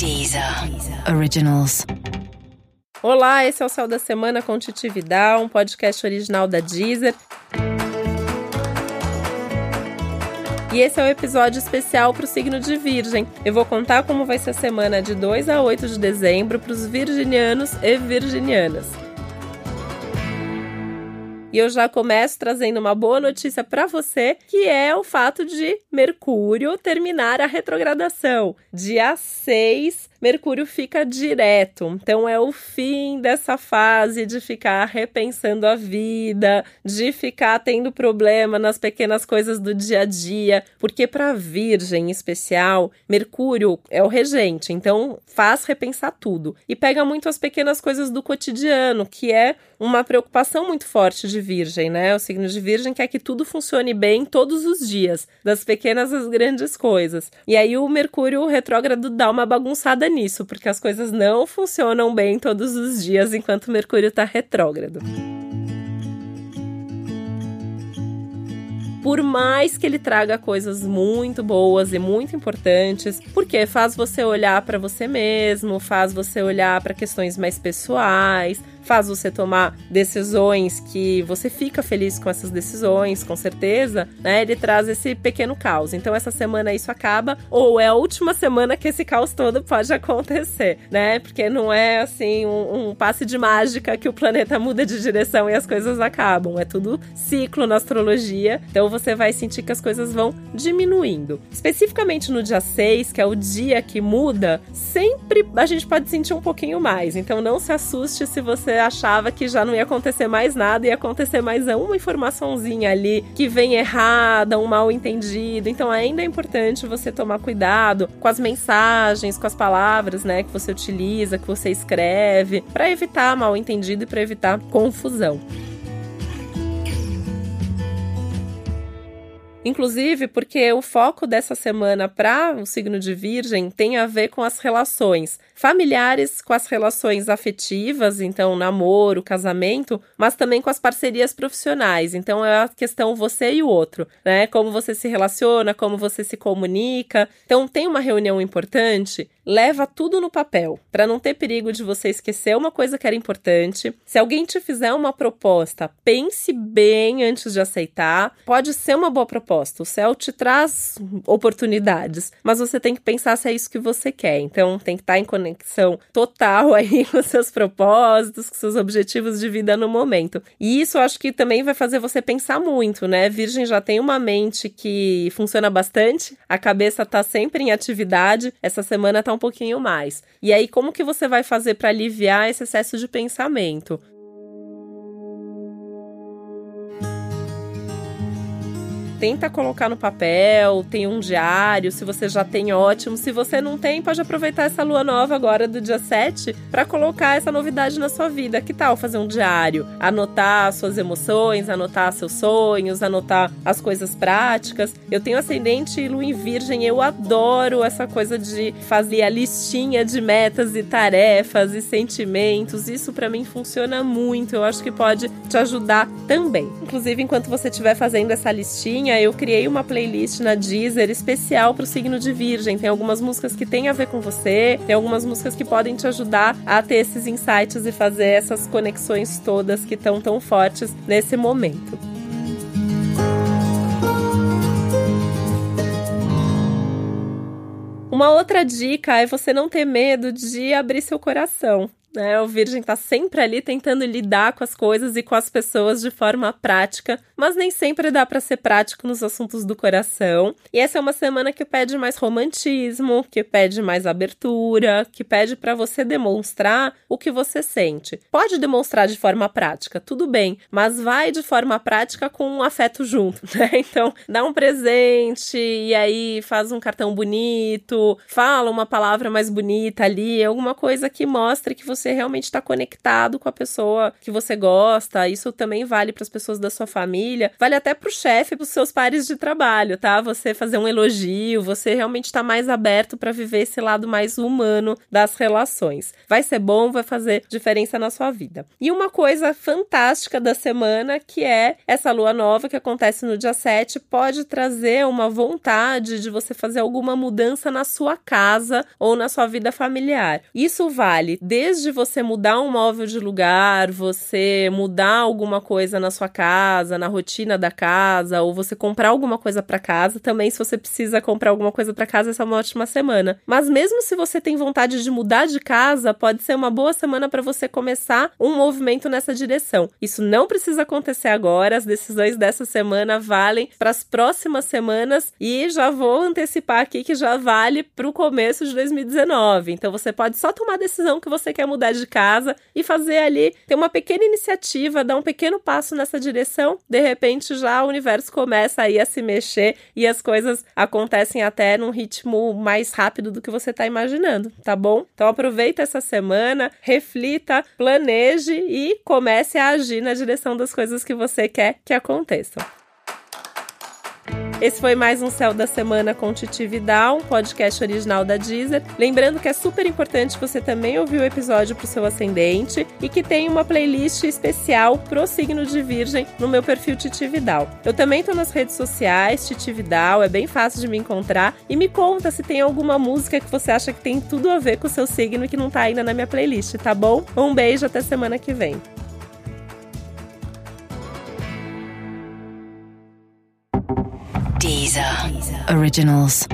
Deezer Originals. Olá, esse é o Céu da Semana com Titi Vidal, um podcast original da Deezer. E esse é o um episódio especial para o signo de Virgem. Eu vou contar como vai ser a semana de 2 a 8 de dezembro para os virginianos e virginianas. E eu já começo trazendo uma boa notícia para você, que é o fato de Mercúrio terminar a retrogradação. Dia 6 Mercúrio fica direto. Então é o fim dessa fase de ficar repensando a vida, de ficar tendo problema nas pequenas coisas do dia a dia, porque para Virgem em especial, Mercúrio é o regente, então faz repensar tudo e pega muito as pequenas coisas do cotidiano, que é uma preocupação muito forte de Virgem, né? O signo de Virgem quer que tudo funcione bem todos os dias, das pequenas às grandes coisas. E aí o Mercúrio retrógrado dá uma bagunçada nisso, porque as coisas não funcionam bem todos os dias enquanto Mercúrio está retrógrado. por mais que ele traga coisas muito boas e muito importantes, porque faz você olhar para você mesmo, faz você olhar para questões mais pessoais, faz você tomar decisões que você fica feliz com essas decisões, com certeza, né? Ele traz esse pequeno caos. Então essa semana isso acaba ou é a última semana que esse caos todo pode acontecer, né? Porque não é assim um, um passe de mágica que o planeta muda de direção e as coisas acabam. É tudo ciclo na astrologia. Então você vai sentir que as coisas vão diminuindo. Especificamente no dia 6, que é o dia que muda, sempre a gente pode sentir um pouquinho mais. Então não se assuste se você achava que já não ia acontecer mais nada, ia acontecer mais uma informaçãozinha ali que vem errada, um mal entendido. Então ainda é importante você tomar cuidado com as mensagens, com as palavras, né, que você utiliza, que você escreve, para evitar mal entendido e para evitar confusão. Inclusive porque o foco dessa semana para o signo de Virgem tem a ver com as relações familiares, com as relações afetivas, então namoro, casamento, mas também com as parcerias profissionais. Então é a questão você e o outro, né? Como você se relaciona, como você se comunica. Então tem uma reunião importante, leva tudo no papel, para não ter perigo de você esquecer uma coisa que era importante. Se alguém te fizer uma proposta, pense bem antes de aceitar. Pode ser uma boa proposta. O céu te traz oportunidades, mas você tem que pensar se é isso que você quer. Então tem que estar em conexão total aí com seus propósitos, com seus objetivos de vida no momento. E isso acho que também vai fazer você pensar muito, né? Virgem já tem uma mente que funciona bastante, a cabeça tá sempre em atividade. Essa semana tá um pouquinho mais. E aí, como que você vai fazer para aliviar esse excesso de pensamento? Tenta colocar no papel, tem um diário, se você já tem, ótimo. Se você não tem, pode aproveitar essa lua nova agora do dia 7 para colocar essa novidade na sua vida. Que tal fazer um diário? Anotar suas emoções, anotar seus sonhos, anotar as coisas práticas. Eu tenho ascendente lua em virgem, eu adoro essa coisa de fazer a listinha de metas e tarefas e sentimentos. Isso para mim funciona muito. Eu acho que pode te ajudar também. Inclusive, enquanto você estiver fazendo essa listinha, eu criei uma playlist na Deezer especial para o signo de Virgem. Tem algumas músicas que têm a ver com você, tem algumas músicas que podem te ajudar a ter esses insights e fazer essas conexões todas que estão tão fortes nesse momento. Uma outra dica é você não ter medo de abrir seu coração. Né? O Virgem está sempre ali tentando lidar com as coisas e com as pessoas de forma prática, mas nem sempre dá para ser prático nos assuntos do coração. E essa é uma semana que pede mais romantismo, que pede mais abertura, que pede para você demonstrar o que você sente. Pode demonstrar de forma prática, tudo bem, mas vai de forma prática com um afeto junto, né? Então, dá um presente e aí faz um cartão bonito, fala uma palavra mais bonita ali, alguma coisa que mostre que você você realmente está conectado com a pessoa que você gosta. Isso também vale para as pessoas da sua família, vale até para o chefe, para os seus pares de trabalho, tá? Você fazer um elogio, você realmente está mais aberto para viver esse lado mais humano das relações. Vai ser bom, vai fazer diferença na sua vida. E uma coisa fantástica da semana que é essa lua nova que acontece no dia 7 pode trazer uma vontade de você fazer alguma mudança na sua casa ou na sua vida familiar. Isso vale desde você mudar um móvel de lugar, você mudar alguma coisa na sua casa, na rotina da casa, ou você comprar alguma coisa para casa. Também, se você precisa comprar alguma coisa para casa, essa é uma ótima semana. Mas mesmo se você tem vontade de mudar de casa, pode ser uma boa semana para você começar um movimento nessa direção. Isso não precisa acontecer agora, as decisões dessa semana valem para as próximas semanas e já vou antecipar aqui que já vale para o começo de 2019. Então você pode só tomar a decisão que você quer mudar de casa e fazer ali, ter uma pequena iniciativa, dar um pequeno passo nessa direção. De repente já o universo começa aí a se mexer e as coisas acontecem até num ritmo mais rápido do que você está imaginando, tá bom? Então aproveita essa semana, reflita, planeje e comece a agir na direção das coisas que você quer que aconteçam. Esse foi mais um Céu da Semana com Titi Vidal, um podcast original da Deezer. Lembrando que é super importante você também ouvir o episódio para o seu ascendente e que tem uma playlist especial pro signo de Virgem no meu perfil Titi Vidal. Eu também estou nas redes sociais, Titi Vidal, é bem fácil de me encontrar. E me conta se tem alguma música que você acha que tem tudo a ver com o seu signo e que não está ainda na minha playlist, tá bom? Um beijo, até semana que vem. Deezer. Originals.